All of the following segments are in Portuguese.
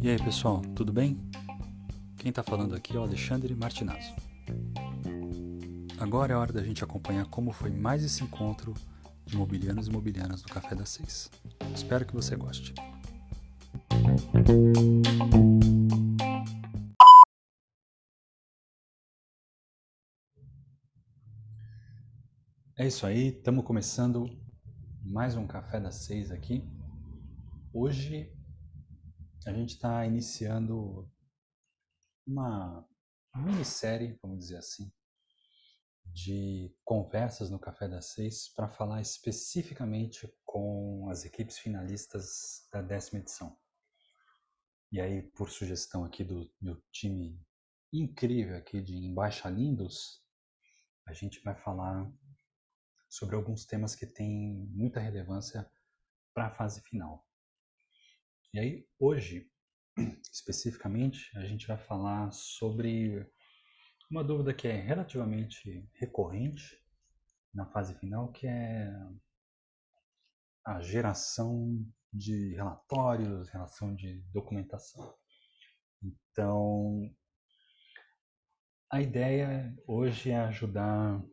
E aí pessoal, tudo bem? Quem está falando aqui é o Alexandre Martinazzo. Agora é hora da gente acompanhar como foi mais esse encontro de imobiliários e imobiliárias do Café das Seis. Espero que você goste. É isso aí, estamos começando mais um Café das Seis aqui. Hoje a gente está iniciando uma minissérie, vamos dizer assim, de conversas no Café das Seis para falar especificamente com as equipes finalistas da décima edição. E aí, por sugestão aqui do meu time incrível aqui de Embaixa Lindos, a gente vai falar sobre alguns temas que têm muita relevância para a fase final. E aí, hoje, especificamente, a gente vai falar sobre uma dúvida que é relativamente recorrente na fase final, que é a geração de relatórios, relação de documentação. Então, a ideia hoje é ajudar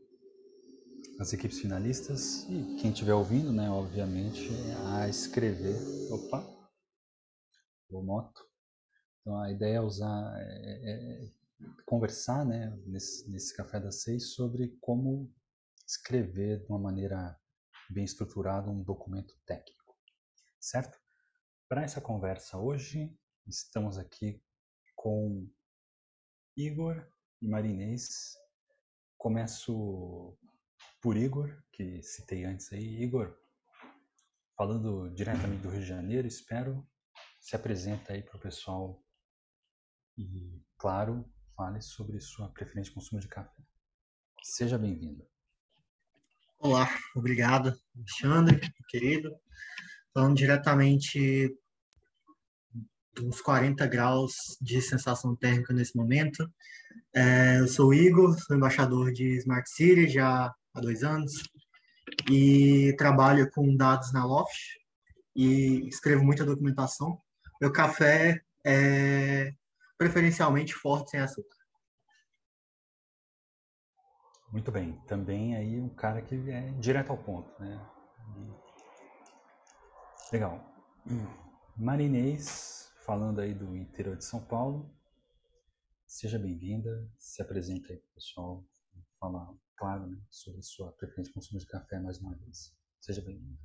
as equipes finalistas e quem estiver ouvindo, né, obviamente, a escrever. Opa, o moto. Então a ideia é usar, é, é conversar, né, nesse, nesse café das seis sobre como escrever de uma maneira bem estruturada um documento técnico, certo? Para essa conversa hoje, estamos aqui com Igor e Marinês. Começo por Igor, que citei antes aí. Igor, falando diretamente do Rio de Janeiro, espero, se apresenta aí para o pessoal e, claro, fale sobre sua preferência de consumo de café. Seja bem-vindo. Olá, obrigado, Alexandre, querido. Falando diretamente uns 40 graus de sensação térmica nesse momento. É, eu sou o Igor, sou embaixador de Smart City já há dois anos e trabalho com dados na Loft e escrevo muita documentação. Meu café é preferencialmente forte sem açúcar. Muito bem. Também aí um cara que é direto ao ponto, né? Legal. Marinês, falando aí do interior de São Paulo. Seja bem-vinda, se apresenta aí para o pessoal, falar claro, né, sobre sua preferência de consumo de café mais uma vez. Seja bem-vindo.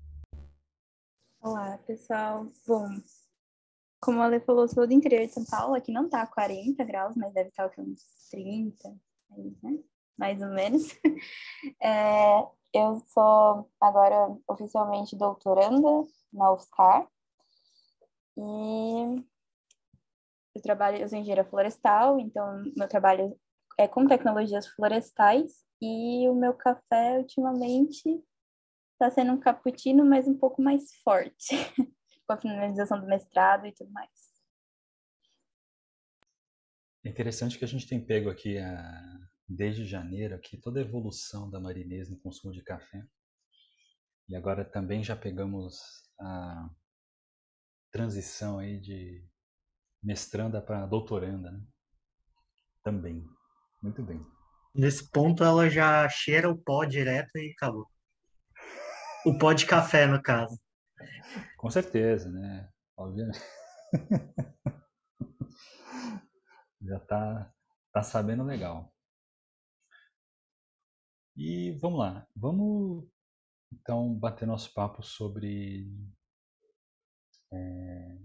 Olá, pessoal. Bom, como a Ale falou, sou do interior de São Paulo. Aqui não tá 40 graus, mas deve estar uns 30, né? mais ou menos. É, eu sou agora oficialmente doutoranda na UFSCar. E eu trabalho, eu sou engenheira florestal, então meu trabalho é com tecnologias florestais e o meu café, ultimamente, está sendo um cappuccino, mas um pouco mais forte, com a finalização do mestrado e tudo mais. É interessante que a gente tem pego aqui, a, desde janeiro, aqui, toda a evolução da marinês no consumo de café. E agora também já pegamos a transição aí de mestranda para doutoranda, né? Também. Muito bem. Nesse ponto, ela já cheira o pó direto e acabou. O pó de café, no caso. Com certeza, né? Obviamente. já tá, tá sabendo legal. E vamos lá. Vamos então bater nosso papo sobre. É,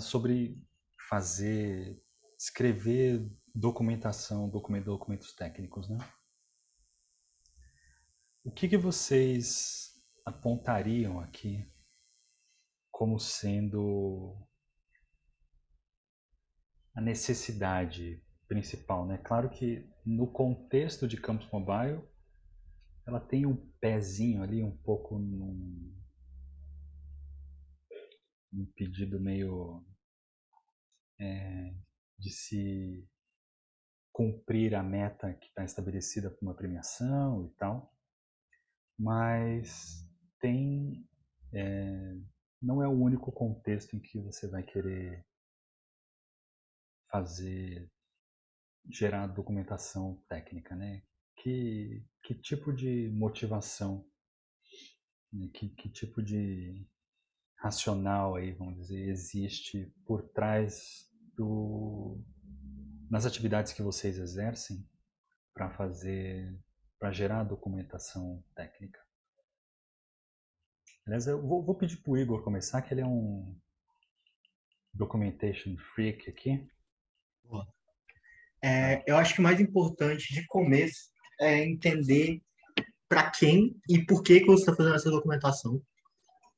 sobre fazer. escrever documentação, documentos técnicos, né? O que, que vocês apontariam aqui como sendo a necessidade principal, né? Claro que no contexto de Campus Mobile, ela tem um pezinho ali um pouco num, num pedido meio é, de se cumprir a meta que está estabelecida por uma premiação e tal, mas é, não é o único contexto em que você vai querer fazer gerar documentação técnica, né? Que, que tipo de motivação, né? que, que tipo de racional aí, vamos dizer, existe por trás do nas atividades que vocês exercem para fazer para gerar documentação técnica. Aliás, eu vou, vou pedir para o Igor começar, que ele é um documentation freak aqui. É, eu acho que o mais importante de começo é entender para quem e por que, que você está fazendo essa documentação.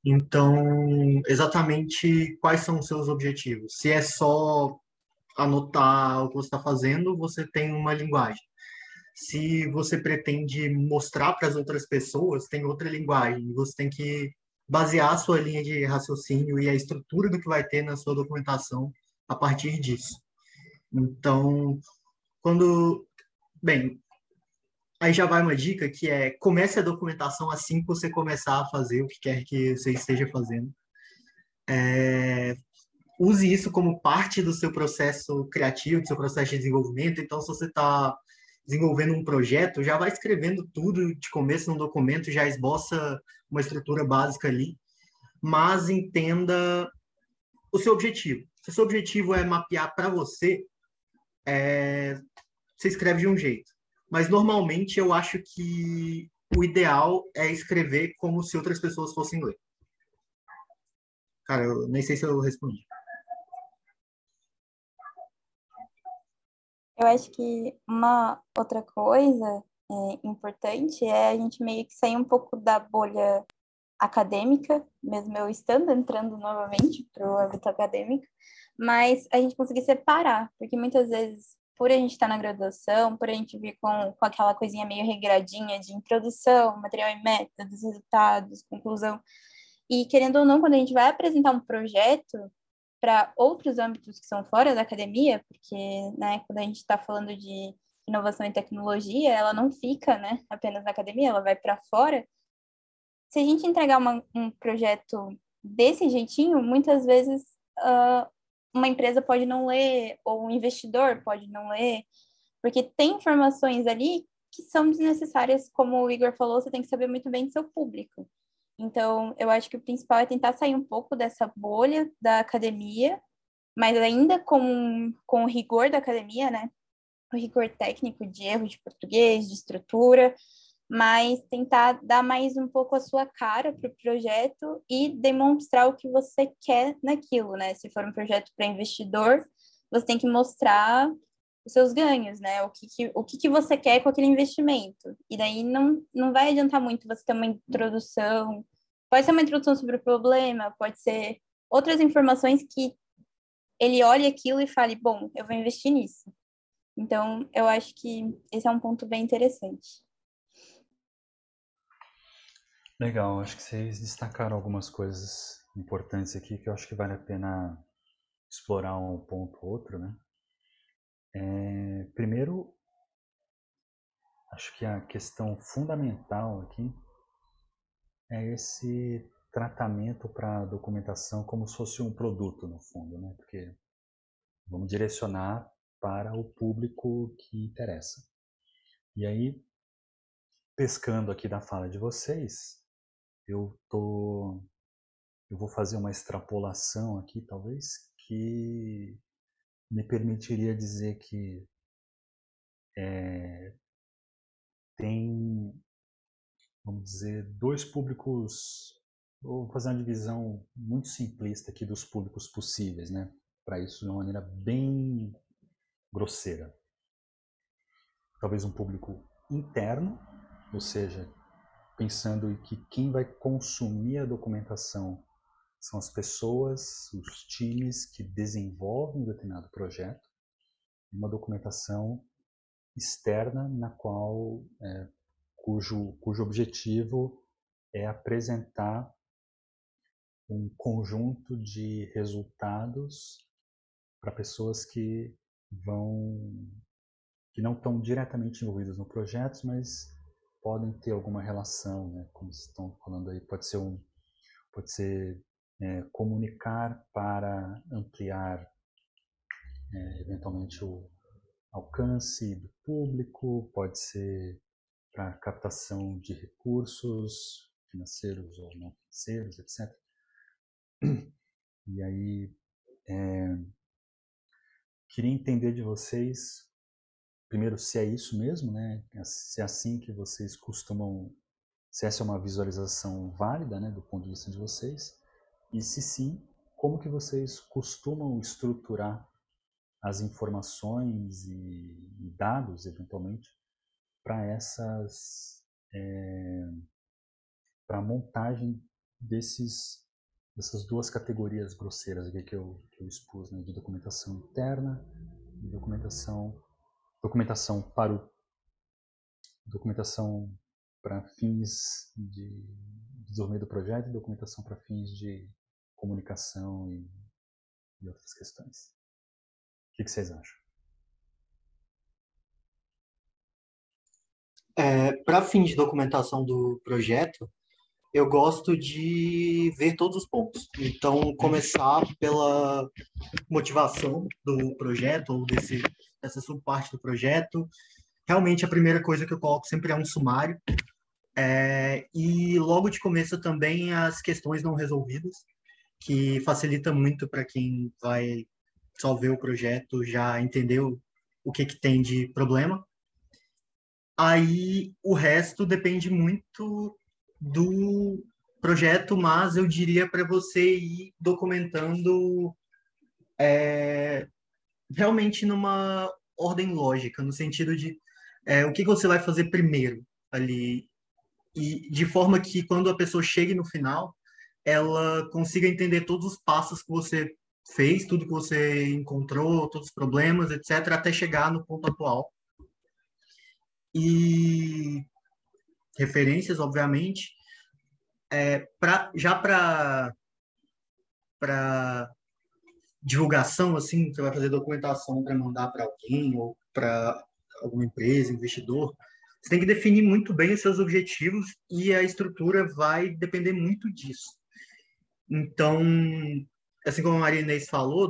Então, exatamente quais são os seus objetivos. Se é só anotar o que você está fazendo, você tem uma linguagem. Se você pretende mostrar para as outras pessoas, tem outra linguagem. Você tem que basear a sua linha de raciocínio e a estrutura do que vai ter na sua documentação a partir disso. Então, quando. Bem, aí já vai uma dica que é comece a documentação assim que você começar a fazer o que quer que você esteja fazendo. É, use isso como parte do seu processo criativo, do seu processo de desenvolvimento. Então, se você está desenvolvendo um projeto, já vai escrevendo tudo de começo no documento, já esboça uma estrutura básica ali, mas entenda o seu objetivo. Se o seu objetivo é mapear para você é, você escreve de um jeito. Mas normalmente eu acho que o ideal é escrever como se outras pessoas fossem ler. Cara, eu nem sei se eu respondi. Eu acho que uma outra coisa é, importante é a gente meio que sair um pouco da bolha acadêmica, mesmo eu estando entrando novamente para o âmbito acadêmico, mas a gente conseguir separar, porque muitas vezes, por a gente estar tá na graduação, por a gente vir com, com aquela coisinha meio regradinha de introdução, material e métodos, resultados, conclusão, e querendo ou não, quando a gente vai apresentar um projeto para outros âmbitos que são fora da academia, porque né, quando a gente está falando de inovação e tecnologia, ela não fica né, apenas na academia, ela vai para fora. Se a gente entregar uma, um projeto desse jeitinho, muitas vezes uh, uma empresa pode não ler, ou um investidor pode não ler, porque tem informações ali que são desnecessárias, como o Igor falou, você tem que saber muito bem do seu público. Então, eu acho que o principal é tentar sair um pouco dessa bolha da academia, mas ainda com, com o rigor da academia, né? O rigor técnico de erro de português, de estrutura, mas tentar dar mais um pouco a sua cara para o projeto e demonstrar o que você quer naquilo, né? Se for um projeto para investidor, você tem que mostrar os seus ganhos, né? O que, que o que, que você quer com aquele investimento. E daí não, não vai adiantar muito você ter uma introdução. Pode ser uma introdução sobre o problema, pode ser outras informações que ele olhe aquilo e fale, bom, eu vou investir nisso. Então, eu acho que esse é um ponto bem interessante. Legal, acho que vocês destacaram algumas coisas importantes aqui que eu acho que vale a pena explorar um ponto ou outro, né? É, primeiro, acho que a questão fundamental aqui é esse tratamento para a documentação como se fosse um produto, no fundo, né? Porque vamos direcionar para o público que interessa. E aí, pescando aqui da fala de vocês, eu tô eu vou fazer uma extrapolação aqui talvez que me permitiria dizer que é, tem vamos dizer dois públicos vou fazer uma divisão muito simplista aqui dos públicos possíveis né? Para isso de uma maneira bem grosseira. Talvez um público interno ou seja pensando que quem vai consumir a documentação são as pessoas, os times que desenvolvem um determinado projeto, uma documentação externa na qual é, cujo cujo objetivo é apresentar um conjunto de resultados para pessoas que vão que não estão diretamente envolvidas no projeto, mas podem ter alguma relação, né? Como estão falando aí, pode ser um, pode ser é, comunicar para ampliar é, eventualmente o alcance do público, pode ser para captação de recursos financeiros ou não financeiros, etc. E aí, é, queria entender de vocês, primeiro, se é isso mesmo, né? Se é assim que vocês costumam, se essa é uma visualização válida, né, do ponto de vista de vocês, e se sim, como que vocês costumam estruturar as informações e, e dados, eventualmente, para essas é, para a montagem desses dessas duas categorias grosseiras que eu, que eu expus, né, de documentação interna e documentação documentação para o documentação para fins de desenvolvimento do projeto e documentação para fins de comunicação e, e outras questões. O que vocês acham? É, para fins de documentação do projeto, eu gosto de ver todos os pontos. Então, começar pela motivação do projeto, ou desse, dessa subparte do projeto. Realmente, a primeira coisa que eu coloco sempre é um sumário. É, e logo de começo também as questões não resolvidas, que facilita muito para quem vai só ver o projeto, já entendeu o que, que tem de problema. Aí o resto depende muito do projeto, mas eu diria para você ir documentando é, realmente numa ordem lógica, no sentido de é, o que você vai fazer primeiro ali, e de forma que quando a pessoa chegue no final, ela consiga entender todos os passos que você fez, tudo que você encontrou, todos os problemas, etc., até chegar no ponto atual. E referências, obviamente. É, pra, já para para divulgação, assim, você vai fazer documentação para mandar para alguém ou para alguma empresa, investidor, você tem que definir muito bem os seus objetivos e a estrutura vai depender muito disso. Então, assim como a Maria Inês falou,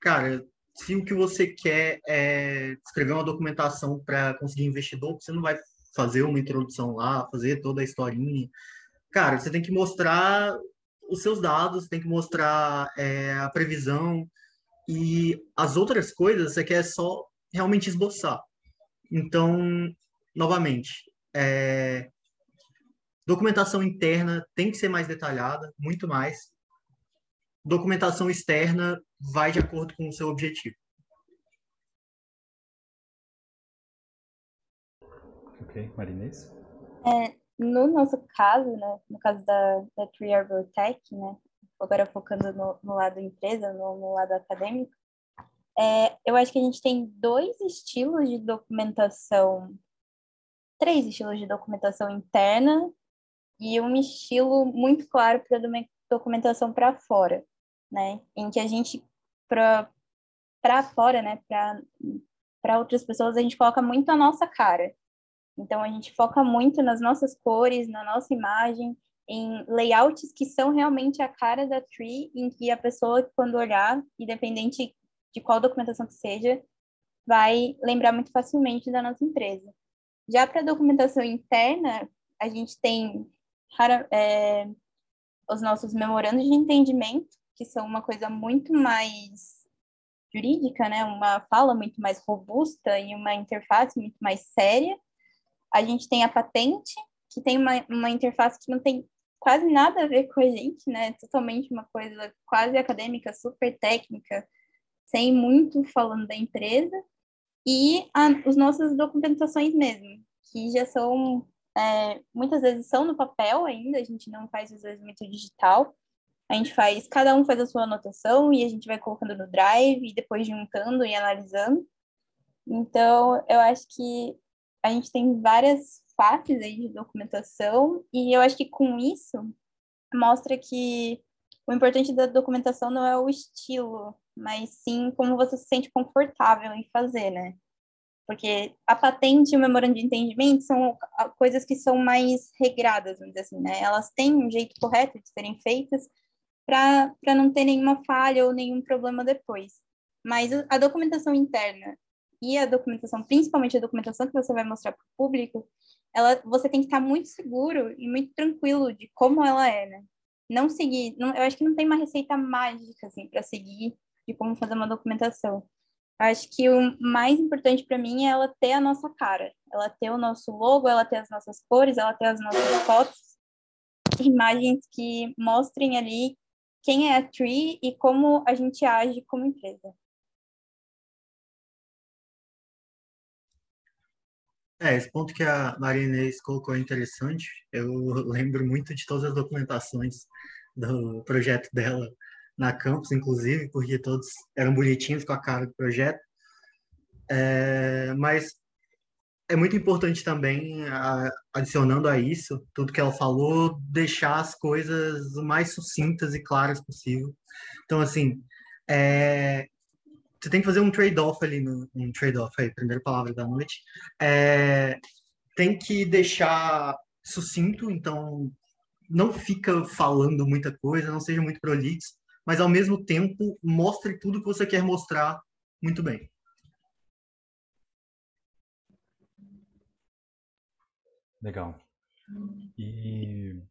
cara, se o que você quer é escrever uma documentação para conseguir investidor, você não vai fazer uma introdução lá, fazer toda a historinha. Cara, você tem que mostrar os seus dados, tem que mostrar é, a previsão e as outras coisas você quer só realmente esboçar. Então, novamente, é, documentação interna tem que ser mais detalhada, muito mais. Documentação externa vai de acordo com o seu objetivo. Ok, Marinês? É, no nosso caso, né, no caso da, da Tree Arbor Tech, né, agora focando no, no lado empresa, no, no lado acadêmico, é, eu acho que a gente tem dois estilos de documentação, três estilos de documentação interna e um estilo muito claro para documentação para fora, né, em que a gente para para fora, né, para para outras pessoas a gente coloca muito a nossa cara. Então, a gente foca muito nas nossas cores, na nossa imagem, em layouts que são realmente a cara da tree, em que a pessoa, quando olhar, independente de qual documentação que seja, vai lembrar muito facilmente da nossa empresa. Já para documentação interna, a gente tem é, os nossos memorandos de entendimento, que são uma coisa muito mais jurídica, né? uma fala muito mais robusta e uma interface muito mais séria, a gente tem a patente, que tem uma, uma interface que não tem quase nada a ver com a gente, né? Totalmente uma coisa quase acadêmica, super técnica, sem muito falando da empresa. E as nossas documentações mesmo, que já são, é, muitas vezes são no papel ainda, a gente não faz às vezes muito digital. A gente faz, cada um faz a sua anotação e a gente vai colocando no Drive e depois juntando e analisando. Então, eu acho que a gente tem várias faces aí de documentação e eu acho que com isso mostra que o importante da documentação não é o estilo, mas sim como você se sente confortável em fazer, né? Porque a patente e o memorando de entendimento são coisas que são mais regradas, vamos dizer assim, né? Elas têm um jeito correto de serem feitas para não ter nenhuma falha ou nenhum problema depois. Mas a documentação interna e a documentação, principalmente a documentação que você vai mostrar para o público, ela, você tem que estar muito seguro e muito tranquilo de como ela é, né? Não seguir, não, eu acho que não tem uma receita mágica assim para seguir de como fazer uma documentação. Acho que o mais importante para mim é ela ter a nossa cara, ela ter o nosso logo, ela ter as nossas cores, ela ter as nossas fotos, imagens que mostrem ali quem é a Tree e como a gente age como empresa. É, esse ponto que a Maria Inês colocou é interessante. Eu lembro muito de todas as documentações do projeto dela na campus, inclusive, porque todos eram bonitinhos com a cara do projeto. É, mas é muito importante também, adicionando a isso, tudo que ela falou, deixar as coisas mais sucintas e claras possível. Então, assim, é, você tem que fazer um trade-off ali, no, um trade-off aí, primeira palavra da noite. É, tem que deixar sucinto, então não fica falando muita coisa, não seja muito prolixo, mas ao mesmo tempo mostre tudo que você quer mostrar muito bem. Legal. E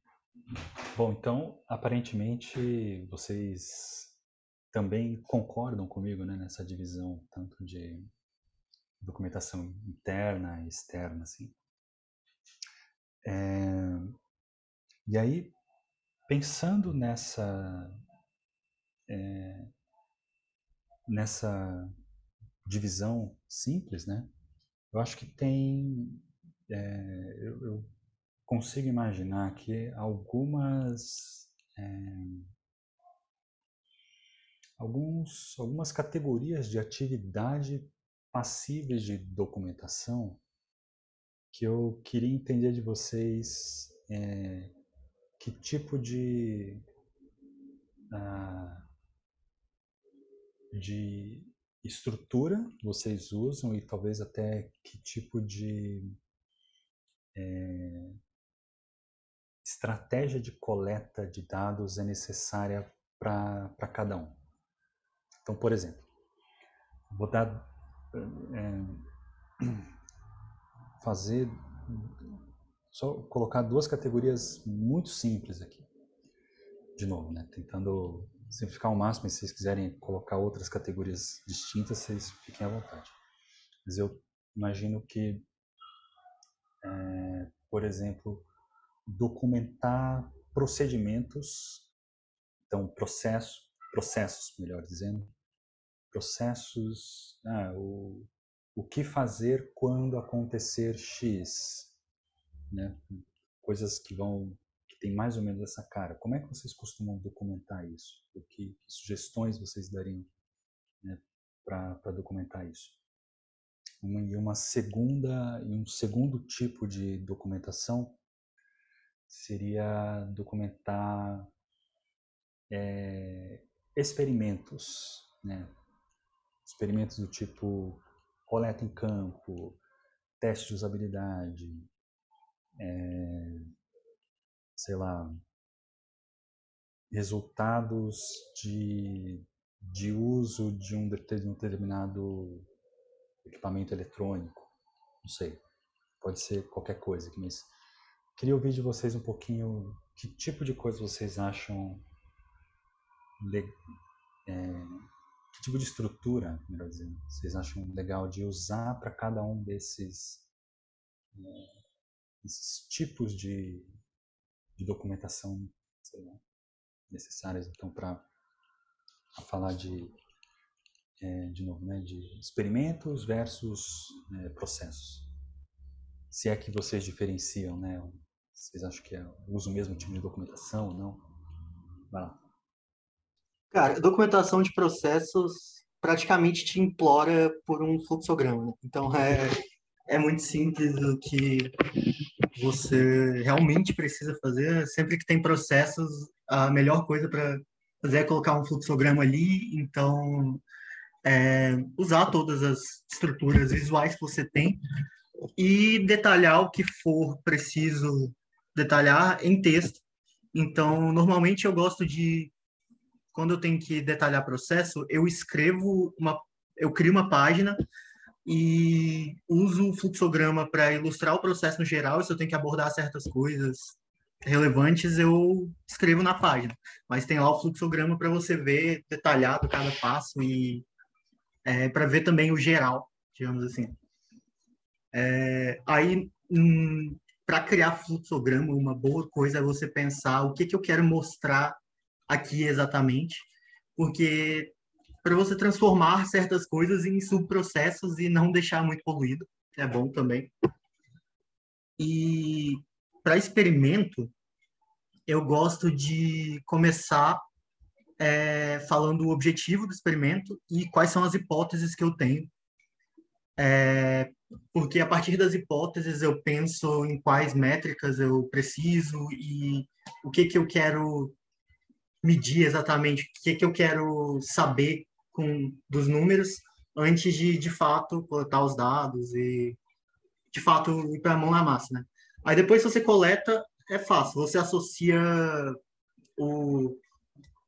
bom, então aparentemente vocês também concordam comigo né, nessa divisão tanto de documentação interna e externa, assim. É, e aí, pensando nessa é, nessa divisão simples, né? Eu acho que tem, é, eu, eu, consigo imaginar que algumas é, alguns, algumas categorias de atividade passíveis de documentação que eu queria entender de vocês é, que tipo de, uh, de estrutura vocês usam e talvez até que tipo de é, estratégia de coleta de dados é necessária para cada um. Então, por exemplo, vou dar, é, fazer, só colocar duas categorias muito simples aqui. De novo, né? Tentando simplificar ao máximo, e se vocês quiserem colocar outras categorias distintas, vocês fiquem à vontade. Mas eu imagino que, é, por exemplo, documentar procedimentos, então processo, processos, melhor dizendo, processos, ah, o, o que fazer quando acontecer X, né? coisas que vão que tem mais ou menos essa cara. Como é que vocês costumam documentar isso? O que, que sugestões vocês dariam né, para documentar isso? Uma, e uma segunda e um segundo tipo de documentação seria documentar é, experimentos, né? experimentos do tipo coleta em campo, teste de usabilidade, é, sei lá, resultados de, de uso de um determinado equipamento eletrônico, não sei, pode ser qualquer coisa, mas queria ouvir de vocês um pouquinho que tipo de coisa vocês acham é, que tipo de estrutura, melhor dizendo, vocês acham legal de usar para cada um desses, é, esses tipos de, de documentação lá, necessárias então para falar de é, de novo né de experimentos versus é, processos se é que vocês diferenciam né vocês acham que é, usa o mesmo tipo de documentação ou não vai lá Cara, documentação de processos praticamente te implora por um fluxograma. Né? Então é, é muito simples o que você realmente precisa fazer. Sempre que tem processos, a melhor coisa para fazer é colocar um fluxograma ali. Então é, usar todas as estruturas visuais que você tem e detalhar o que for preciso detalhar em texto. Então, normalmente eu gosto de, quando eu tenho que detalhar processo, eu escrevo uma, eu crio uma página e uso o fluxograma para ilustrar o processo no geral. Se eu tenho que abordar certas coisas relevantes, eu escrevo na página. Mas tem lá o fluxograma para você ver detalhado cada passo e é, para ver também o geral, digamos assim. É, aí, hum, para criar fluxograma, uma boa coisa é você pensar o que, que eu quero mostrar aqui exatamente, porque para você transformar certas coisas em subprocessos e não deixar muito poluído, é bom também. E para experimento, eu gosto de começar é, falando o objetivo do experimento e quais são as hipóteses que eu tenho. É, porque a partir das hipóteses eu penso em quais métricas eu preciso e o que que eu quero medir exatamente, o que que eu quero saber com dos números antes de de fato coletar os dados e de fato ir para a mão na massa, né? Aí depois você coleta é fácil, você associa o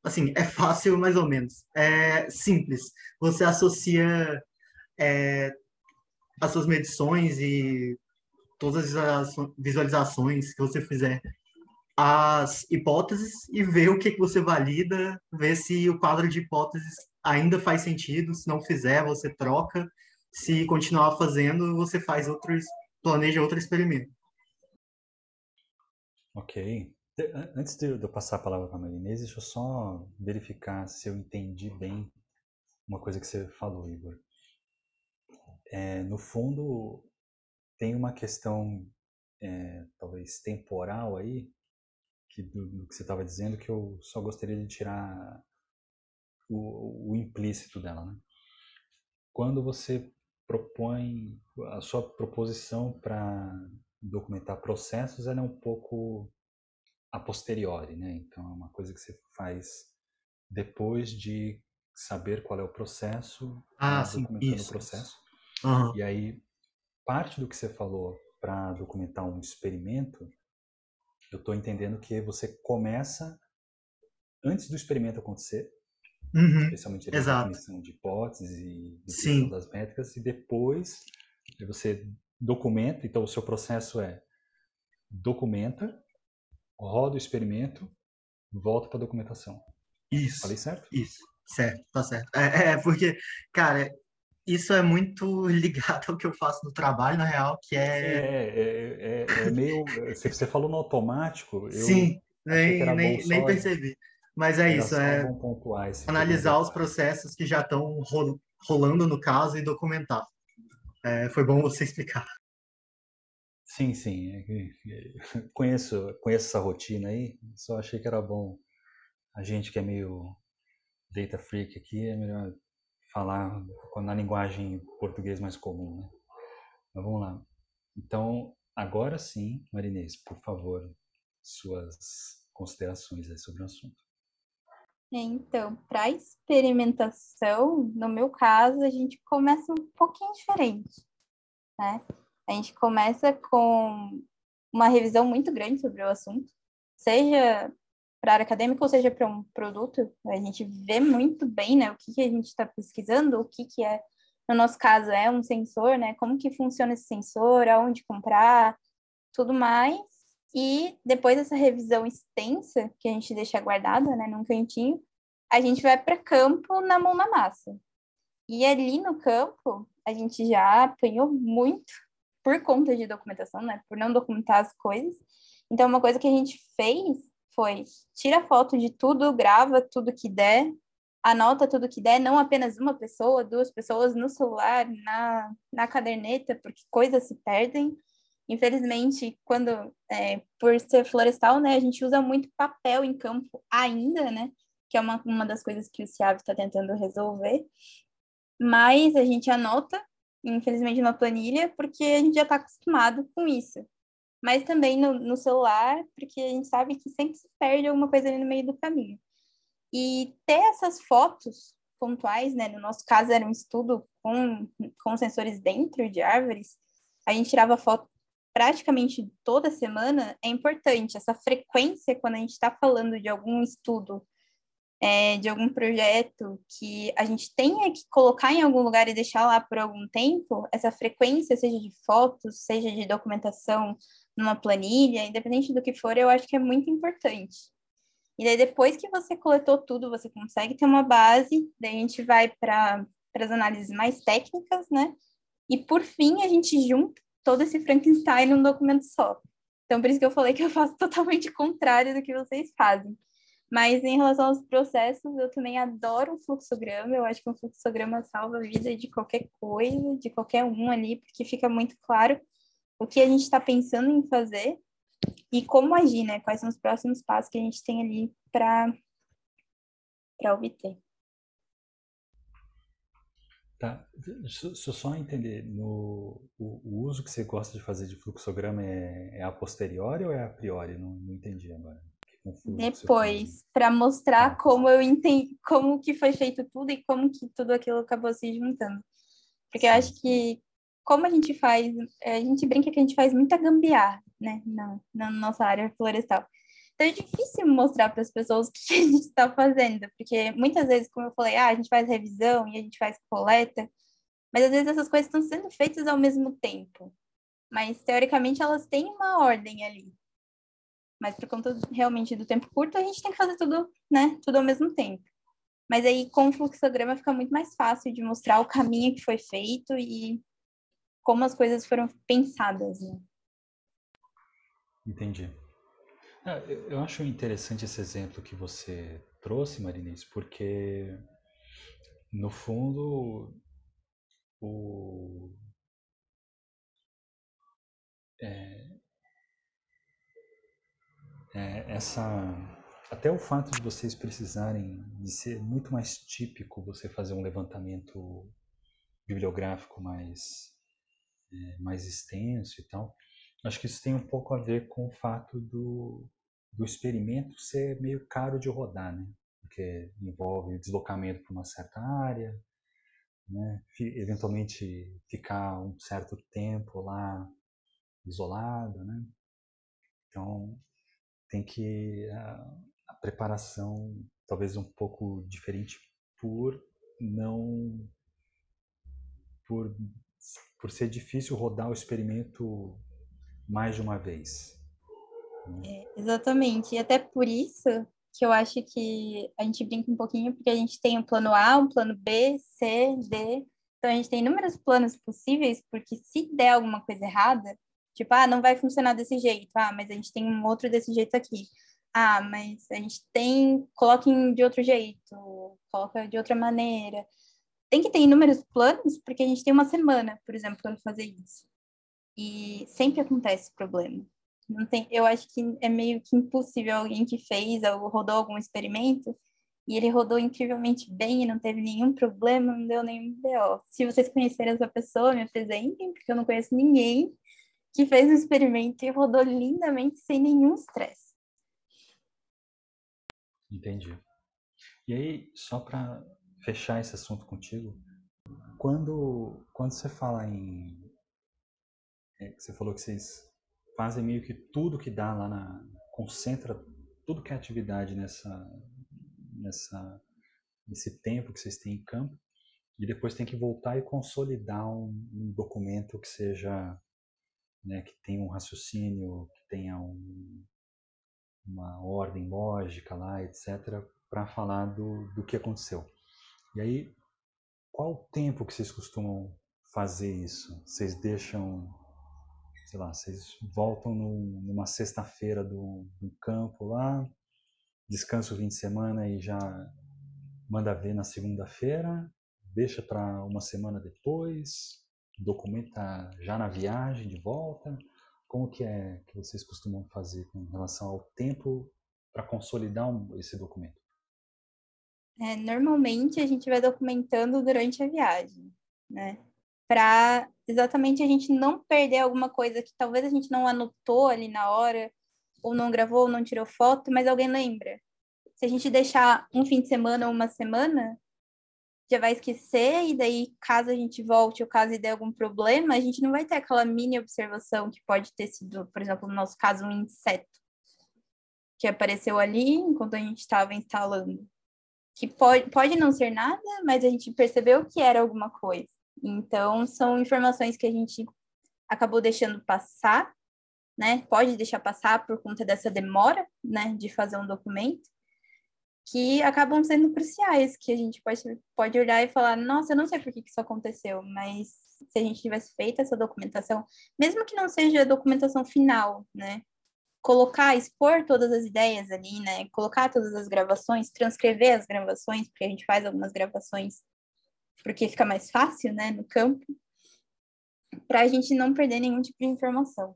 assim, é fácil mais ou menos. É simples. Você associa é, as suas medições e todas as visualizações que você fizer às hipóteses e ver o que, que você valida, ver se o quadro de hipóteses ainda faz sentido, se não fizer, você troca, se continuar fazendo, você faz outros, planeja outro experimento. Ok. Antes de eu passar a palavra para a Marinês, deixa eu só verificar se eu entendi bem uma coisa que você falou, Igor. É, no fundo, tem uma questão, é, talvez temporal aí, que, do, do que você estava dizendo, que eu só gostaria de tirar o, o implícito dela. Né? Quando você propõe a sua proposição para documentar processos, ela é um pouco a posteriori, né? Então é uma coisa que você faz depois de saber qual é o processo, ah, sim, documentando isso, o processo. Uhum. E aí parte do que você falou para documentar um experimento, eu estou entendendo que você começa antes do experimento acontecer, uhum. especialmente a definição de hipóteses e definição das métricas, e depois você documenta. Então o seu processo é documenta roda o experimento, volta para a documentação. Isso. Falei certo? Isso. Certo, tá certo. É, é, porque, cara, isso é muito ligado ao que eu faço no trabalho, na real, que é. É, é, é, é meio. Você falou no automático. Sim, nem, nem, nem percebi. Mas é isso, é analisar os processos que já estão rolando no caso e documentar. É, foi bom você explicar. Sim, sim. É conheço, conheço essa rotina aí. Só achei que era bom. A gente que é meio data freak aqui, é melhor falar na linguagem português mais comum, né? Mas vamos lá. Então, agora sim, Marinês, por favor, suas considerações sobre o assunto. Então, para experimentação, no meu caso, a gente começa um pouquinho diferente, né? A gente começa com uma revisão muito grande sobre o assunto, seja para a área acadêmica ou seja para um produto. A gente vê muito bem né, o que, que a gente está pesquisando, o que, que é, no nosso caso, é um sensor, né? Como que funciona esse sensor, aonde comprar, tudo mais. E depois dessa revisão extensa, que a gente deixa guardada né, num cantinho, a gente vai para campo na mão na massa. E ali no campo, a gente já apanhou muito por conta de documentação, né? Por não documentar as coisas. Então, uma coisa que a gente fez foi tira foto de tudo, grava tudo que der, anota tudo que der, não apenas uma pessoa, duas pessoas no celular, na, na caderneta, porque coisas se perdem. Infelizmente, quando é, por ser florestal, né, a gente usa muito papel em campo ainda, né? Que é uma, uma das coisas que o CIAV está tentando resolver. Mas a gente anota infelizmente, na planilha, porque a gente já está acostumado com isso. Mas também no, no, celular, porque a gente sabe que sempre se perde alguma coisa ali no meio do caminho. E ter essas fotos pontuais, né? No nosso caso era um estudo com, com sensores dentro de árvores, a gente tirava foto praticamente toda semana, é importante essa frequência quando a gente está falando de algum estudo, é, de algum projeto que a gente tenha que colocar em algum lugar e deixar lá por algum tempo, essa frequência, seja de fotos, seja de documentação numa planilha, independente do que for, eu acho que é muito importante. E daí, depois que você coletou tudo, você consegue ter uma base, daí a gente vai para as análises mais técnicas, né? E por fim, a gente junta todo esse Frankenstein num documento só. Então, por isso que eu falei que eu faço totalmente contrário do que vocês fazem. Mas em relação aos processos, eu também adoro um fluxograma. Eu acho que um fluxograma salva a vida de qualquer coisa, de qualquer um ali, porque fica muito claro o que a gente está pensando em fazer e como agir, né? Quais são os próximos passos que a gente tem ali para obter. Tá, deixa eu só entender, no, o, o, uso que você gosta de fazer de fluxograma é, é a posteriori ou é a priori? Não, não entendi agora. Depois, para mostrar como eu entendi, como que foi feito tudo e como que tudo aquilo acabou se juntando. Porque eu acho que como a gente faz, a gente brinca que a gente faz muita gambiarra, né, na, na nossa área florestal. Então é difícil mostrar para as pessoas o que a gente está fazendo, porque muitas vezes, como eu falei, ah, a gente faz revisão e a gente faz coleta, mas às vezes essas coisas estão sendo feitas ao mesmo tempo. Mas teoricamente elas têm uma ordem ali. Mas por conta realmente do tempo curto, a gente tem que fazer tudo, né, tudo ao mesmo tempo. Mas aí com o fluxograma fica muito mais fácil de mostrar o caminho que foi feito e como as coisas foram pensadas, né? Entendi. É, eu acho interessante esse exemplo que você trouxe, Marinês, porque no fundo o é, é, essa até o fato de vocês precisarem de ser muito mais típico você fazer um levantamento bibliográfico mais é, mais extenso e tal acho que isso tem um pouco a ver com o fato do do experimento ser meio caro de rodar, né? Porque envolve o deslocamento para uma certa área, né? eventualmente ficar um certo tempo lá isolado, né? Então tem que a, a preparação talvez um pouco diferente por não por por ser difícil rodar o experimento mais de uma vez. É, exatamente. E até por isso que eu acho que a gente brinca um pouquinho, porque a gente tem um plano A, um plano B, C, D. Então a gente tem inúmeros planos possíveis, porque se der alguma coisa errada, tipo, ah, não vai funcionar desse jeito, ah, mas a gente tem um outro desse jeito aqui. Ah, mas a gente tem, coloquem de outro jeito, coloca de outra maneira. Tem que ter inúmeros planos, porque a gente tem uma semana, por exemplo, para fazer isso. E sempre acontece problema. Não tem, eu acho que é meio que impossível alguém que fez ou rodou algum experimento e ele rodou incrivelmente bem e não teve nenhum problema, não deu nenhum BO. Se vocês conhecerem essa pessoa, me apresentem, porque eu não conheço ninguém que fez um experimento e rodou lindamente sem nenhum estresse. Entendi. E aí, só para fechar esse assunto contigo, quando, quando você fala em. É, você falou que vocês fazem meio que tudo que dá lá na concentra tudo que é atividade nessa nessa nesse tempo que vocês têm em campo e depois tem que voltar e consolidar um, um documento que seja né, que tenha um raciocínio que tenha um, uma ordem lógica lá etc para falar do, do que aconteceu. E aí qual o tempo que vocês costumam fazer isso? Vocês deixam sei lá, vocês voltam no, numa sexta-feira do, do, campo lá, descansa o fim de semana e já manda ver na segunda-feira, deixa para uma semana depois, documenta já na viagem de volta. Como que é que vocês costumam fazer com relação ao tempo para consolidar esse documento? É, normalmente a gente vai documentando durante a viagem, né? para exatamente a gente não perder alguma coisa que talvez a gente não anotou ali na hora, ou não gravou, ou não tirou foto, mas alguém lembra. Se a gente deixar um fim de semana ou uma semana, já vai esquecer, e daí, caso a gente volte ou caso dê algum problema, a gente não vai ter aquela mini observação que pode ter sido, por exemplo, no nosso caso, um inseto que apareceu ali enquanto a gente estava instalando. Que pode, pode não ser nada, mas a gente percebeu que era alguma coisa. Então, são informações que a gente acabou deixando passar, né? Pode deixar passar por conta dessa demora, né, de fazer um documento que acabam sendo cruciais, que a gente pode, pode olhar e falar, nossa, eu não sei por que, que isso aconteceu, mas se a gente tivesse feito essa documentação, mesmo que não seja a documentação final, né? Colocar, expor todas as ideias ali, né? Colocar todas as gravações, transcrever as gravações, porque a gente faz algumas gravações porque fica mais fácil, né, no campo, para a gente não perder nenhum tipo de informação.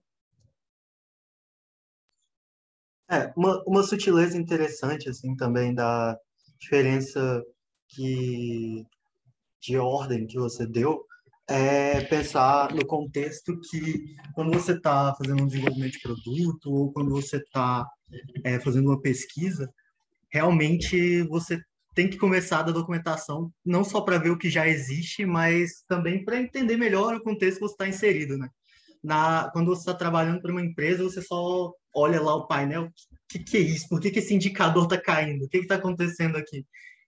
É, uma, uma sutileza interessante, assim, também da diferença que, de ordem que você deu, é pensar no contexto que quando você está fazendo um desenvolvimento de produto ou quando você está é, fazendo uma pesquisa, realmente você tem que começar da documentação não só para ver o que já existe, mas também para entender melhor o contexto que você está inserido, né? Na, quando você está trabalhando para uma empresa, você só olha lá o painel, o que, que, é isso? Por que, que esse indicador está caindo? O que está acontecendo aqui?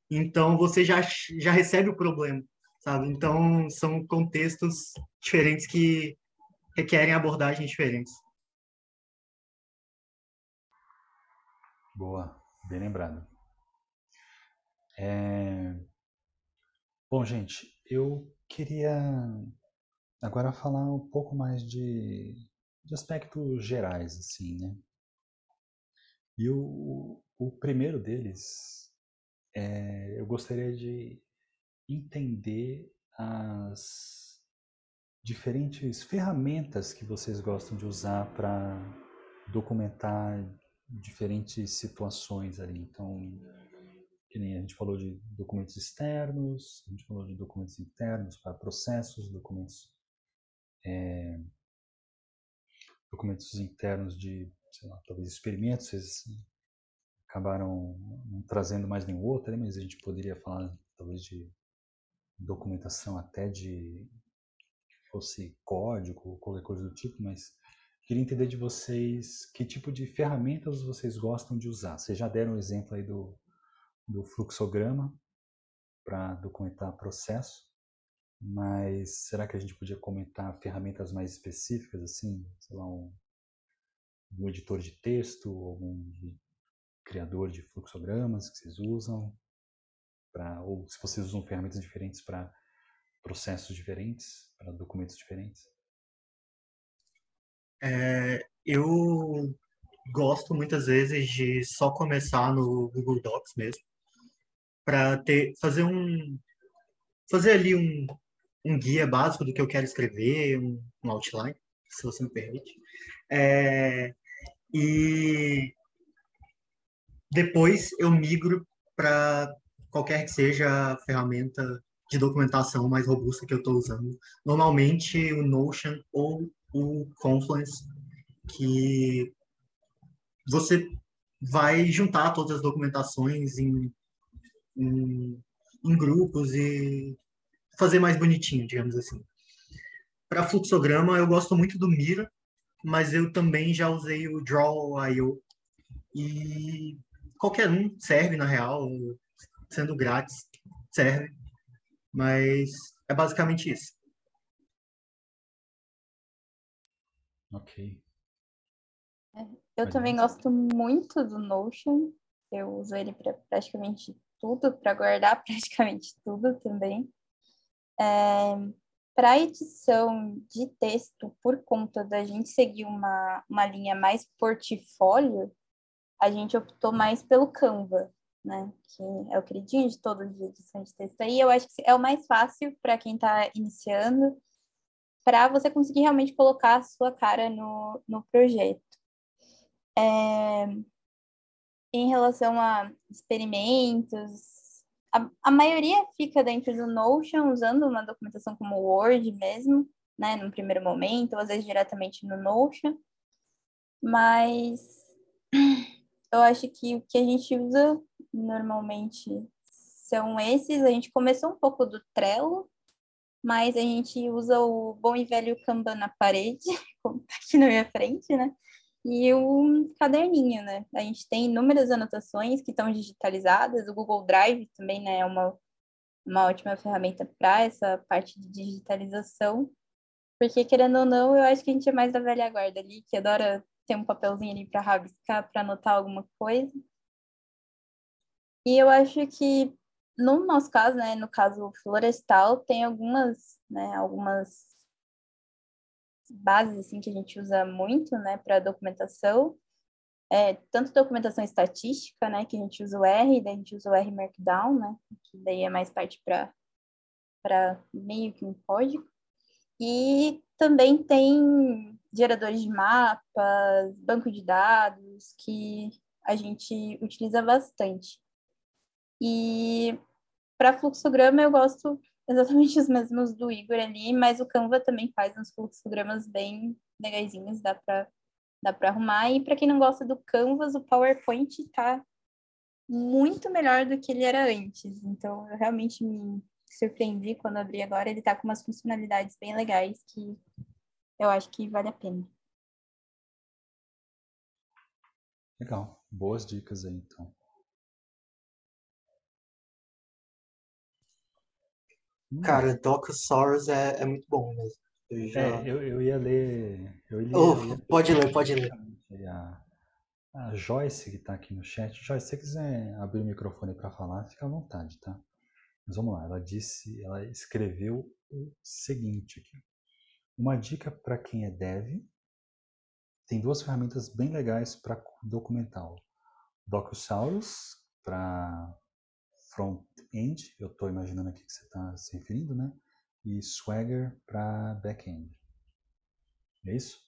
Então, você já, já recebe o problema, sabe? Então, são contextos diferentes que requerem abordagens diferentes. Boa, bem lembrado. É... Bom, gente, eu queria agora falar um pouco mais de, de aspectos gerais, assim, né? E o, o primeiro deles, é, eu gostaria de entender as diferentes ferramentas que vocês gostam de usar para documentar diferentes situações ali. Então, que nem a gente falou de documentos externos, a gente falou de documentos internos para processos, documentos é, documentos internos de, sei lá, talvez experimentos, vocês acabaram não trazendo mais nenhum outro, né? mas a gente poderia falar talvez de documentação até de fosse código ou qualquer coisa do tipo, mas queria entender de vocês que tipo de ferramentas vocês gostam de usar. Vocês já deram um exemplo aí do do fluxograma para documentar processo, mas será que a gente podia comentar ferramentas mais específicas, assim, sei lá, um, um editor de texto, algum criador de fluxogramas que vocês usam, pra, ou se vocês usam ferramentas diferentes para processos diferentes, para documentos diferentes? É, eu gosto muitas vezes de só começar no Google Docs mesmo para ter fazer um fazer ali um, um guia básico do que eu quero escrever, um, um outline, se você me permite. É, e depois eu migro para qualquer que seja a ferramenta de documentação mais robusta que eu estou usando. Normalmente o Notion ou o Confluence, que você vai juntar todas as documentações em em, em grupos e fazer mais bonitinho, digamos assim. Para fluxograma, eu gosto muito do Mira, mas eu também já usei o Draw.io e qualquer um serve na real, sendo grátis, serve. Mas é basicamente isso. Ok. Eu também gosto muito do Notion. Eu uso ele para praticamente tudo, para guardar praticamente tudo também. É, para edição de texto, por conta da gente seguir uma, uma linha mais portfólio, a gente optou mais pelo Canva, né? Que é o queridinho de todos de edição de texto aí. Eu acho que é o mais fácil para quem está iniciando, para você conseguir realmente colocar a sua cara no, no projeto. É, em relação a experimentos, a, a maioria fica dentro do Notion, usando uma documentação como Word mesmo, né, no primeiro momento, ou às vezes diretamente no Notion. Mas eu acho que o que a gente usa normalmente são esses. A gente começou um pouco do Trello, mas a gente usa o bom e velho Kanban na parede, aqui na minha frente, né? E o caderninho, né? A gente tem inúmeras anotações que estão digitalizadas, o Google Drive também, né, é uma, uma ótima ferramenta para essa parte de digitalização, porque, querendo ou não, eu acho que a gente é mais da velha guarda ali, que adora ter um papelzinho ali para rabiscar, para anotar alguma coisa. E eu acho que no nosso caso, né, no caso florestal, tem algumas, né, algumas bases assim que a gente usa muito, né, para documentação. É, tanto documentação estatística, né, que a gente usa o R, daí a gente usa o R Markdown, né, que daí é mais parte para para meio que um código. E também tem geradores de mapas, banco de dados que a gente utiliza bastante. E para fluxograma eu gosto exatamente os mesmos do Igor ali, mas o Canva também faz uns fluxogramas bem legaisinhos, dá para dá para arrumar. E para quem não gosta do Canvas, o PowerPoint está muito melhor do que ele era antes. Então, eu realmente me surpreendi quando abri agora. Ele está com umas funcionalidades bem legais que eu acho que vale a pena. Legal, boas dicas aí, então. Cara, Docosaurus é, é muito bom mesmo. Eu, já... é, eu, eu ia ler. Eu ia, oh, eu ia... Pode ler, pode ler. A, a Joyce, que está aqui no chat. Joyce, se você quiser abrir o microfone para falar, fica à vontade, tá? Mas vamos lá, ela disse, ela escreveu o seguinte aqui. Uma dica para quem é dev. Tem duas ferramentas bem legais para documentar. Docusaurus para front-end, eu estou imaginando aqui que você está se referindo, né? E Swagger para back-end. É isso?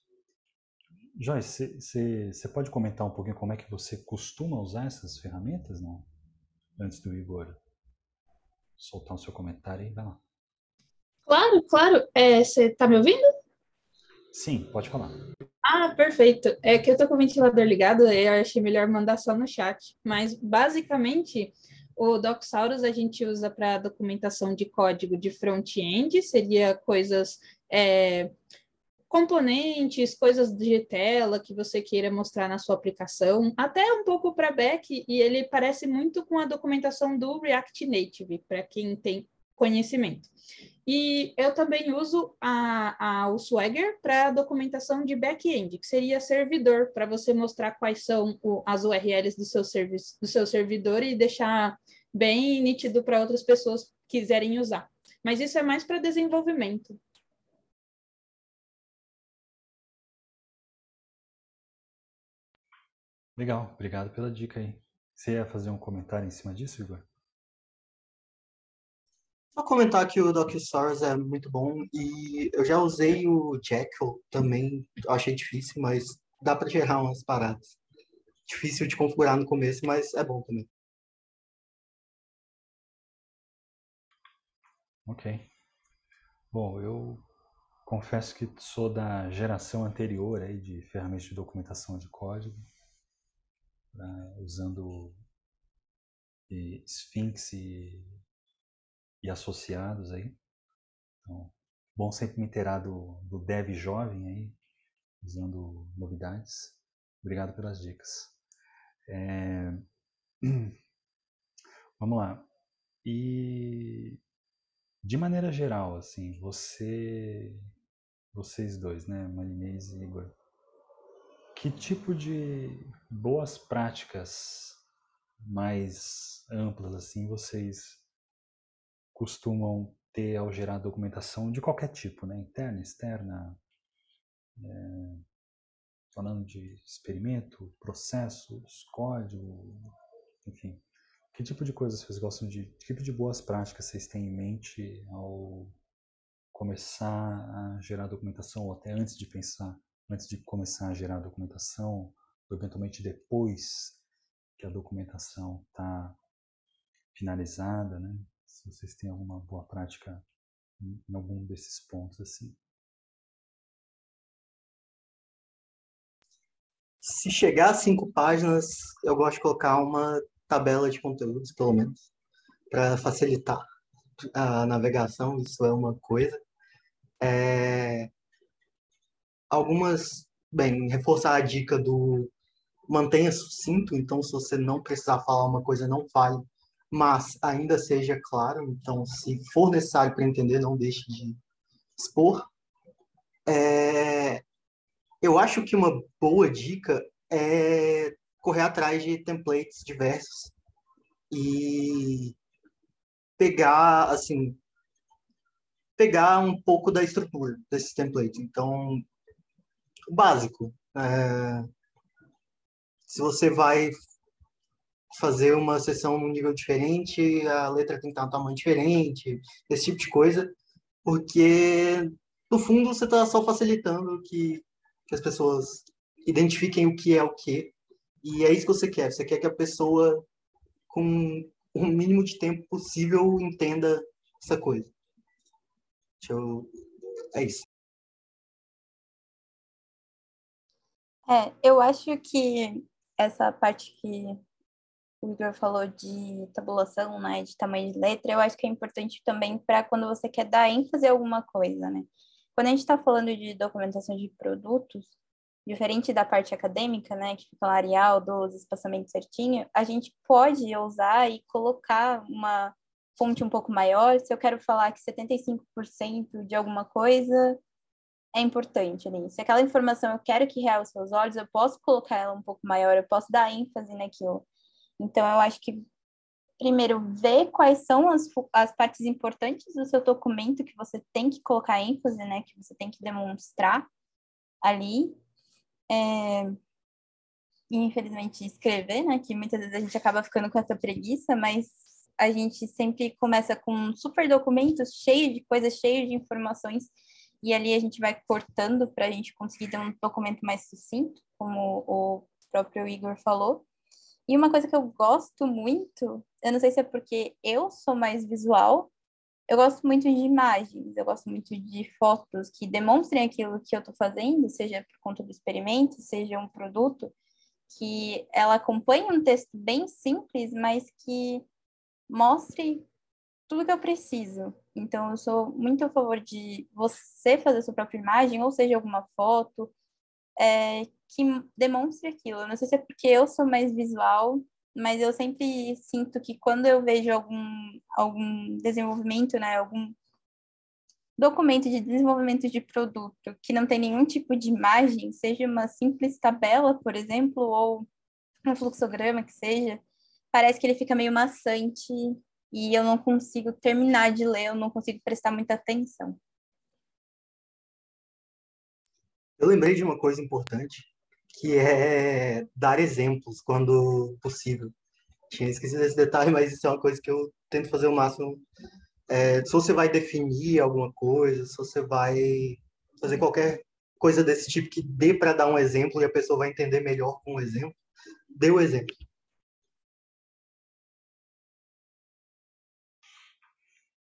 Joyce, você pode comentar um pouquinho como é que você costuma usar essas ferramentas, não? Antes do Igor soltar o seu comentário e vai lá. Claro, claro. Você é, está me ouvindo? Sim, pode falar. Ah, perfeito. É que eu estou com o ventilador ligado, eu achei melhor mandar só no chat. Mas, basicamente, o Docsaurus a gente usa para documentação de código de front-end, seria coisas, é, componentes, coisas de tela que você queira mostrar na sua aplicação, até um pouco para back, e ele parece muito com a documentação do React Native, para quem tem conhecimento. E eu também uso a, a, o Swagger para documentação de back-end, que seria servidor, para você mostrar quais são o, as URLs do seu, serviço, do seu servidor e deixar bem nítido para outras pessoas quiserem usar. Mas isso é mais para desenvolvimento. Legal, obrigado pela dica aí. Você ia fazer um comentário em cima disso, Igor? Só comentar que o DocSource é muito bom e eu já usei o Jekyll também, achei difícil, mas dá para gerar umas paradas. Difícil de configurar no começo, mas é bom também. Ok. Bom, eu confesso que sou da geração anterior aí de ferramentas de documentação de código, uh, usando Sphinx e e associados aí. Então, bom sempre me inteirar do, do dev jovem aí, usando novidades. Obrigado pelas dicas. É... Vamos lá. E de maneira geral, assim, você, vocês dois, né, Marinês e Igor, que tipo de boas práticas mais amplas assim vocês costumam ter ao gerar documentação de qualquer tipo, né? interna, externa, é, falando de experimento, processos, código, enfim. Que tipo de coisas vocês gostam de, que tipo de boas práticas vocês têm em mente ao começar a gerar documentação, ou até antes de pensar, antes de começar a gerar documentação, ou eventualmente depois que a documentação está finalizada, né? Se vocês têm alguma boa prática em, algum desses pontos assim. Se chegar a cinco páginas, eu gosto de colocar uma tabela de conteúdos, pelo menos. para facilitar a navegação, isso é uma coisa. É, algumas, bem, reforçar a dica do mantenha sucinto, então se você não precisar falar uma coisa, não fale, mas ainda seja claro, então se for necessário para entender, não deixe de expor. É, eu acho que uma boa dica é correr atrás de templates diversos e pegar, assim, pegar um pouco da estrutura desse template. Então, o básico. É, se você vai fazer uma sessão num nível diferente, a letra tem que estar um tamanho diferente, esse tipo de coisa, porque no fundo você está só facilitando que, que as pessoas identifiquem o que é o que, e é isso que você quer. Você quer que a pessoa, com o mínimo de tempo possível, entenda essa coisa. Eu... É isso. É, eu acho que essa parte que o Igor falou de tabulação, né, de tamanho de letra, eu acho que é importante também para quando você quer dar ênfase a alguma coisa, né? Quando a gente está falando de documentação de produtos, diferente da parte acadêmica, né, que fica lá Arial, 12, espaçamento certinho, a gente pode usar e colocar uma fonte um pouco maior. Se eu quero falar que 75% de alguma coisa é importante ali. Se aquela informação eu quero que reale os seus olhos, eu posso colocar ela um pouco maior, eu posso dar ênfase naquilo. Então, eu acho que, primeiro, ver quais são as, as partes importantes do seu documento que você tem que colocar ênfase, né, que você tem que demonstrar ali. É... E, infelizmente, escrever, né, que muitas vezes a gente acaba ficando com essa preguiça, mas a gente sempre começa com super documentos cheios de coisas, cheios de informações, e ali a gente vai cortando para a gente conseguir ter um documento mais sucinto, como o próprio Igor falou. E uma coisa que eu gosto muito, eu não sei se é porque eu sou mais visual, eu gosto muito de imagens, eu gosto muito de fotos que demonstrem aquilo que eu estou fazendo, seja por conta do experimento, seja um produto, que ela acompanhe um texto bem simples, mas que mostre tudo que eu preciso. Então, eu sou muito a favor de você fazer sua própria imagem, ou seja, alguma foto, é, que demonstre aquilo. Não sei se é porque eu sou mais visual, mas eu sempre sinto que quando eu vejo algum, algum desenvolvimento, né, algum documento de desenvolvimento de produto que não tem nenhum tipo de imagem, seja uma simples tabela, por exemplo, ou um fluxograma que seja, parece que ele fica meio maçante e eu não consigo terminar de ler, eu não consigo prestar muita atenção. Eu lembrei de uma coisa importante, que é dar exemplos quando possível. Tinha esquecido esse detalhe, mas isso é uma coisa que eu tento fazer o máximo. É, se você vai definir alguma coisa, se você vai fazer qualquer coisa desse tipo que dê para dar um exemplo e a pessoa vai entender melhor com o exemplo, dê o exemplo.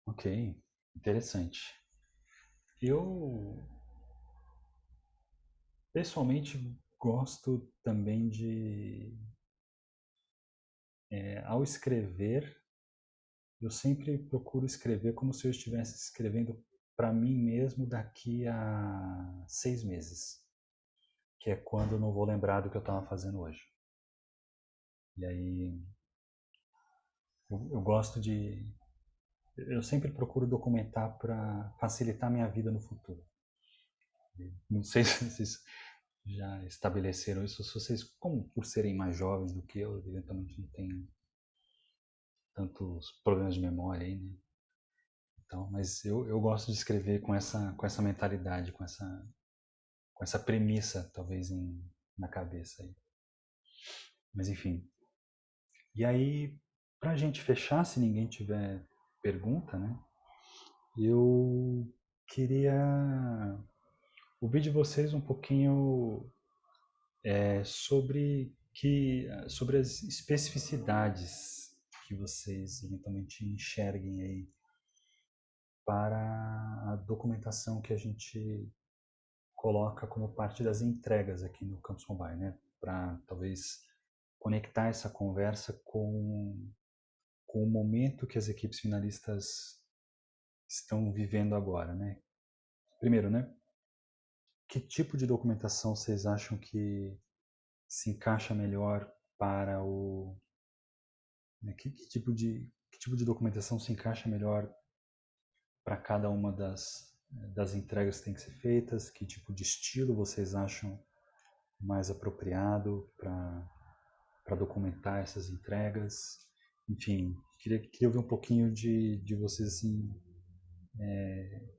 Ok, interessante. Eu pessoalmente gosto também de é, ao escrever eu sempre procuro escrever como se eu estivesse escrevendo para mim mesmo daqui a seis meses, que é quando eu não vou lembrar do que eu estava fazendo hoje. E aí eu, eu gosto de eu sempre procuro documentar para facilitar minha vida no futuro. Não sei se vocês já estabeleceram isso, se vocês, como por serem mais jovens do que eu, eventualmente não têm tantos problemas de memória aí, né? Então, mas eu, eu gosto de escrever com essa, com essa mentalidade, com essa, com essa premissa, talvez, em, na cabeça aí. Mas enfim. E aí, para a gente fechar, se ninguém tiver pergunta, né? Eu queria ouvir de vocês um pouquinho é, sobre que sobre as especificidades que vocês eventualmente enxerguem aí para a documentação que a gente coloca como parte das entregas aqui no Campus Mobile, né? Para talvez conectar essa conversa com com o momento que as equipes finalistas estão vivendo agora, né? Primeiro, né? Que tipo de documentação vocês acham que se encaixa melhor para o né, que, que, tipo de que tipo de documentação se encaixa melhor para cada uma das das entregas que têm que ser feitas? Que tipo de estilo vocês acham mais apropriado para para documentar essas entregas? Enfim, queria, queria ouvir um pouquinho de, de vocês assim, é,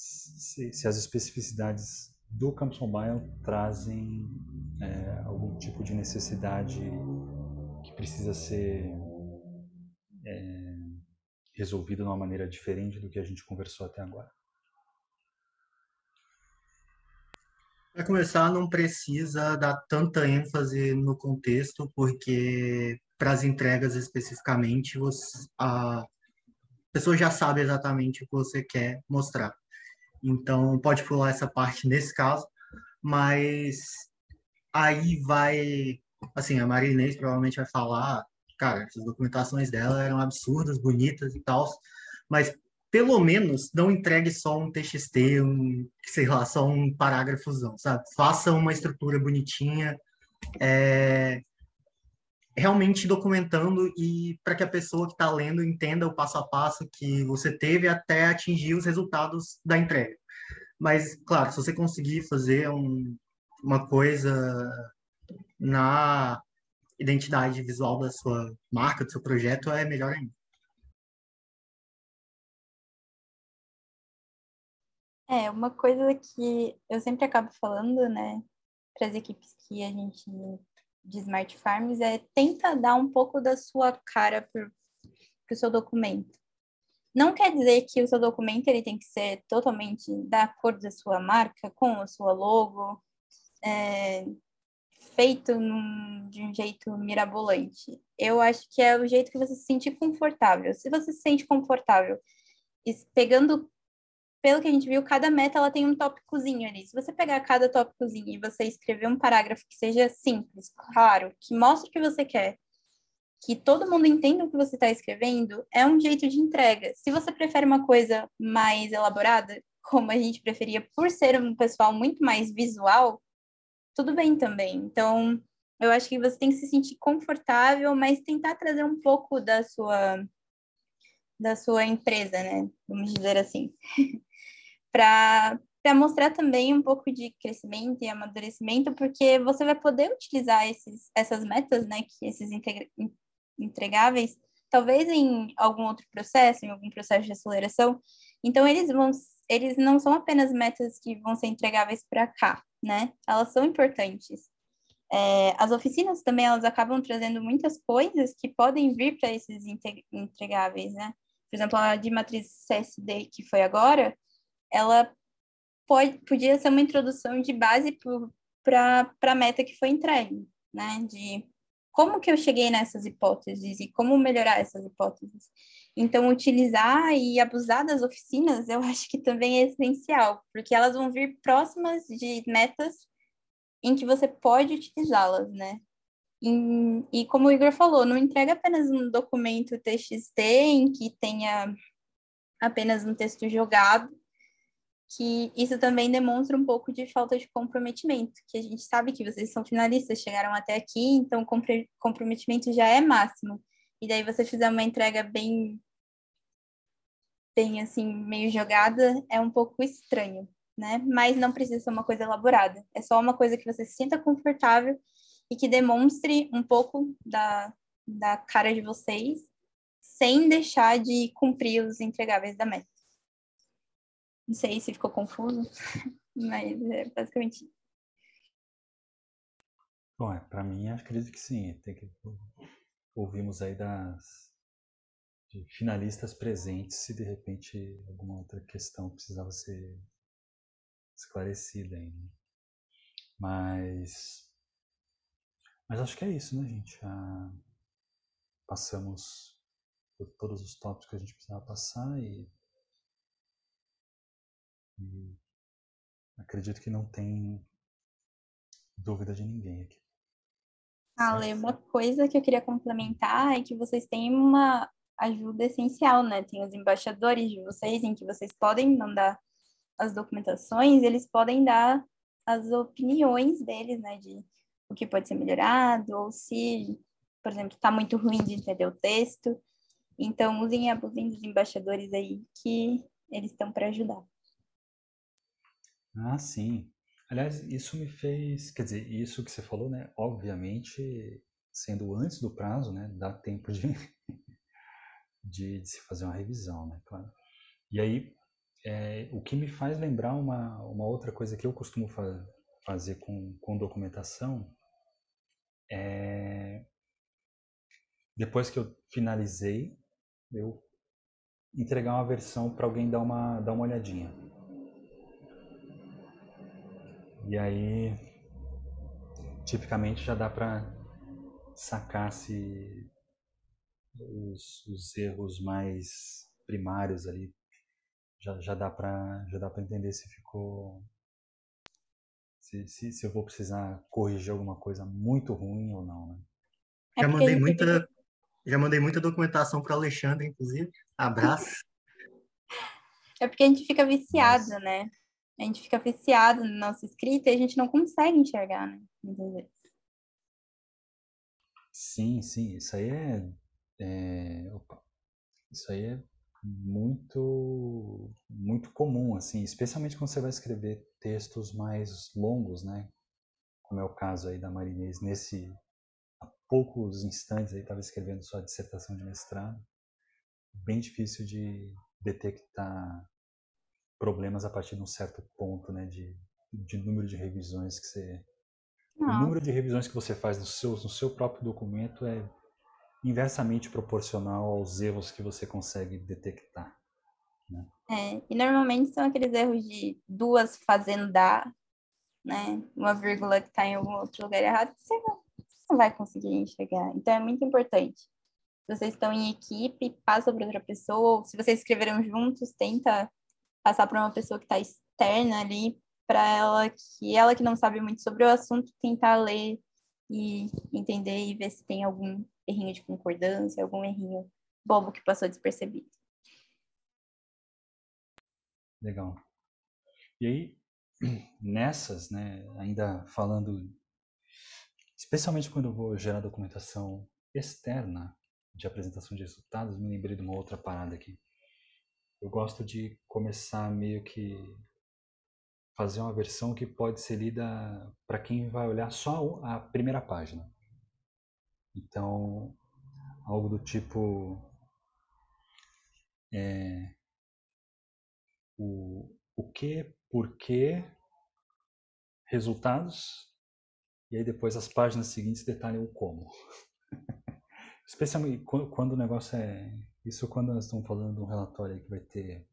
se, se, as especificidades do Campus Mobile trazem é, algum tipo de necessidade que precisa ser é, resolvido de uma maneira diferente do que a gente conversou até agora. Para começar, não precisa dar tanta ênfase no contexto, porque para as entregas especificamente, você, a pessoa já sabe exatamente o que você quer mostrar. Então, pode pular essa parte nesse caso, mas aí vai, assim, a Maria Inês provavelmente vai falar, cara, as documentações dela eram absurdas, bonitas e tal, mas pelo menos não entregue só um TXT, um, sei lá, só um parágrafozão, sabe? Faça uma estrutura bonitinha, é, realmente documentando e para que a pessoa que está lendo entenda o passo a passo que você teve até atingir os resultados da entrega. Mas, claro, se você conseguir fazer um, uma coisa na identidade visual da sua marca, do seu projeto, é melhor ainda. É, uma coisa que eu sempre acabo falando, né, para as equipes que a gente de Smart Farms é tenta dar um pouco da sua cara para o seu documento. Não quer dizer que o seu documento ele tem que ser totalmente da cor da sua marca, com a sua logo, é, feito num, de um jeito mirabolante. Eu acho que é o jeito que você se sentir confortável. Se você se sente confortável pegando pelo que a gente viu, cada meta ela tem um tópicozinho ali. Se você pegar cada tópicozinho e você escrever um parágrafo que seja simples, claro, que mostre o que você quer, que todo mundo entenda o que você está escrevendo, é um jeito de entrega. Se você prefere uma coisa mais elaborada, como a gente preferia por ser um pessoal muito mais visual, tudo bem também. Então, eu acho que você tem que se sentir confortável, mas tentar trazer um pouco da sua da sua empresa, né? Vamos dizer assim. para mostrar também um pouco de crescimento e amadurecimento, porque você vai poder utilizar esses, essas metas, né, que esses entregáveis, talvez em algum outro processo, em algum processo de aceleração. Então, eles vão, eles não são apenas metas que vão ser entregáveis para cá, né? Elas são importantes. É, as oficinas também, elas acabam trazendo muitas coisas que podem vir para esses entregáveis, né? Por exemplo, a de matriz CSD, que foi agora, ela pode, podia ser uma introdução de base para a meta que foi entregue, né? De como que eu cheguei nessas hipóteses e como melhorar essas hipóteses. Então, utilizar e abusar das oficinas, eu acho que também é essencial, porque elas vão vir próximas de metas em que você pode utilizá-las, né? E, e, como o Igor falou, não entrega apenas um documento TXT em que tenha apenas um texto jogado, que isso também demonstra um pouco de falta de comprometimento, que a gente sabe que vocês são finalistas, chegaram até aqui, então comprometimento já é máximo. E daí você fizer uma entrega bem, bem assim, meio jogada, é um pouco estranho, né? Mas não precisa ser uma coisa elaborada, é só uma coisa que você se sinta confortável e que demonstre um pouco da, da cara de vocês, sem deixar de cumprir os entregáveis da meta. Não sei se ficou confuso, mas é basicamente isso. Bom, é, para mim, acredito que sim. Tem que... Ouvimos aí das de finalistas presentes se de repente alguma outra questão precisava ser esclarecida ainda. Mas, mas acho que é isso, né, gente? Passamos por todos os tópicos que a gente precisava passar e e acredito que não tem dúvida de ninguém aqui. Ale, uma coisa que eu queria complementar é que vocês têm uma ajuda essencial, né? Tem os embaixadores de vocês, em que vocês podem mandar as documentações, eles podem dar as opiniões deles, né? De o que pode ser melhorado, ou se, por exemplo, está muito ruim de entender o texto. Então, usem e abusem dos embaixadores aí, que eles estão para ajudar. Ah, sim. Aliás, isso me fez, quer dizer, isso que você falou, né? Obviamente, sendo antes do prazo, né? Dá tempo de, de, de se fazer uma revisão, né? Claro. E aí, é, o que me faz lembrar uma, uma outra coisa que eu costumo fa fazer com, com documentação é depois que eu finalizei, eu entregar uma versão para alguém dar uma, dar uma olhadinha. E aí, tipicamente já dá para sacar se os, os, erros mais primários ali já, já dá para já dá para entender se ficou se, se, se, eu vou precisar corrigir alguma coisa muito ruim ou não, né? É já mandei muita já mandei muita documentação para Alexandre, inclusive. Abraço. É porque a gente fica viciado, Nossa. né? A gente fica viciado na nossa escrita e a gente não consegue enxergar, né? Muitas vezes. Sim, sim, isso aí é, é opa, isso aí é muito muito comum, assim, especialmente quando você vai escrever textos mais longos, né? Como é o caso aí da Marinês, nesse há poucos instantes aí estava escrevendo sua dissertação de mestrado, bem difícil de detectar problemas a partir de um certo ponto, né, de, de número de revisões que você Nossa. o número de revisões que você faz no seu no seu próprio documento é inversamente proporcional aos erros que você consegue detectar. Né? É, e normalmente são aqueles erros de duas fazendo dar, né? Uma vírgula que está em algum outro lugar errado, você não, você não vai conseguir enxergar. Então é muito importante. Se vocês estão em equipe, passa para outra pessoa. Se vocês escreveram juntos, tenta passar para uma pessoa que está externa ali, para ela que ela que não sabe muito sobre o assunto tentar ler e entender e ver se tem algum errinho de concordância, algum errinho bobo que passou despercebido. Legal. E aí, nessas, né, ainda falando, especialmente quando eu vou gerar documentação externa de apresentação de resultados, me lembrei de uma outra parada aqui eu gosto de começar meio que fazer uma versão que pode ser lida para quem vai olhar só a primeira página. Então, algo do tipo é, o, o que, por que, resultados, e aí depois as páginas seguintes detalham o como. Especialmente quando o negócio é isso quando nós estamos falando de um relatório que vai ter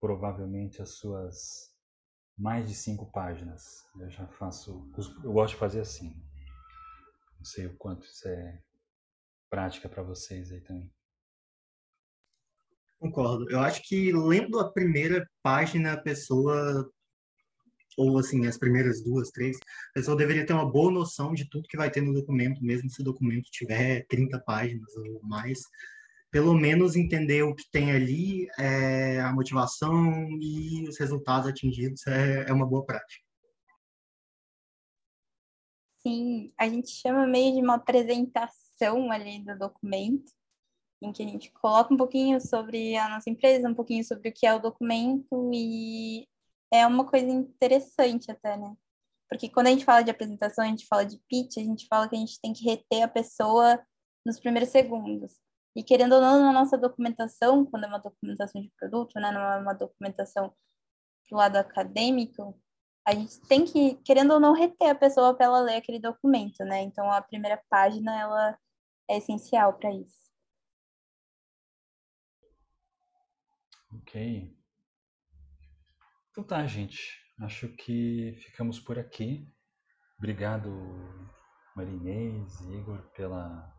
provavelmente as suas mais de cinco páginas. Eu já faço, eu gosto de fazer assim. Não sei o quanto isso é prática para vocês aí também. Concordo. Eu acho que lendo a primeira página, a pessoa, ou assim, as primeiras duas, três, a pessoa deveria ter uma boa noção de tudo que vai ter no documento, mesmo se o documento tiver 30 páginas ou mais pelo menos entender o que tem ali, é, a motivação e os resultados atingidos é, é uma boa prática. Sim, a gente chama meio de uma apresentação ali do documento, em que a gente coloca um pouquinho sobre a nossa empresa, um pouquinho sobre o que é o documento, e é uma coisa interessante até, né? Porque quando a gente fala de apresentação, a gente fala de pitch, a gente fala que a gente tem que reter a pessoa nos primeiros segundos. E querendo ou não, na nossa documentação, quando é uma documentação de produto, né, não é uma documentação do lado acadêmico, a gente tem que, querendo ou não, reter a pessoa para ela ler aquele documento, né? Então, a primeira página, ela é essencial para isso. Ok. Então tá, gente. Acho que ficamos por aqui. Obrigado, Marinês, Igor, pela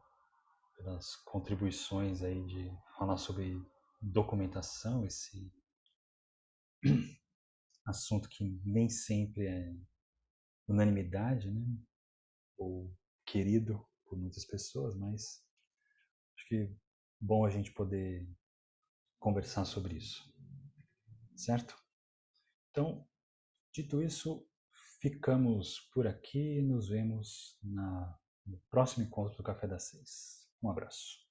pelas contribuições aí de falar sobre documentação, esse assunto que nem sempre é unanimidade, né? Ou querido por muitas pessoas, mas acho que bom a gente poder conversar sobre isso. Certo? Então, dito isso, ficamos por aqui nos vemos na, no próximo encontro do Café das Seis. Um abraço.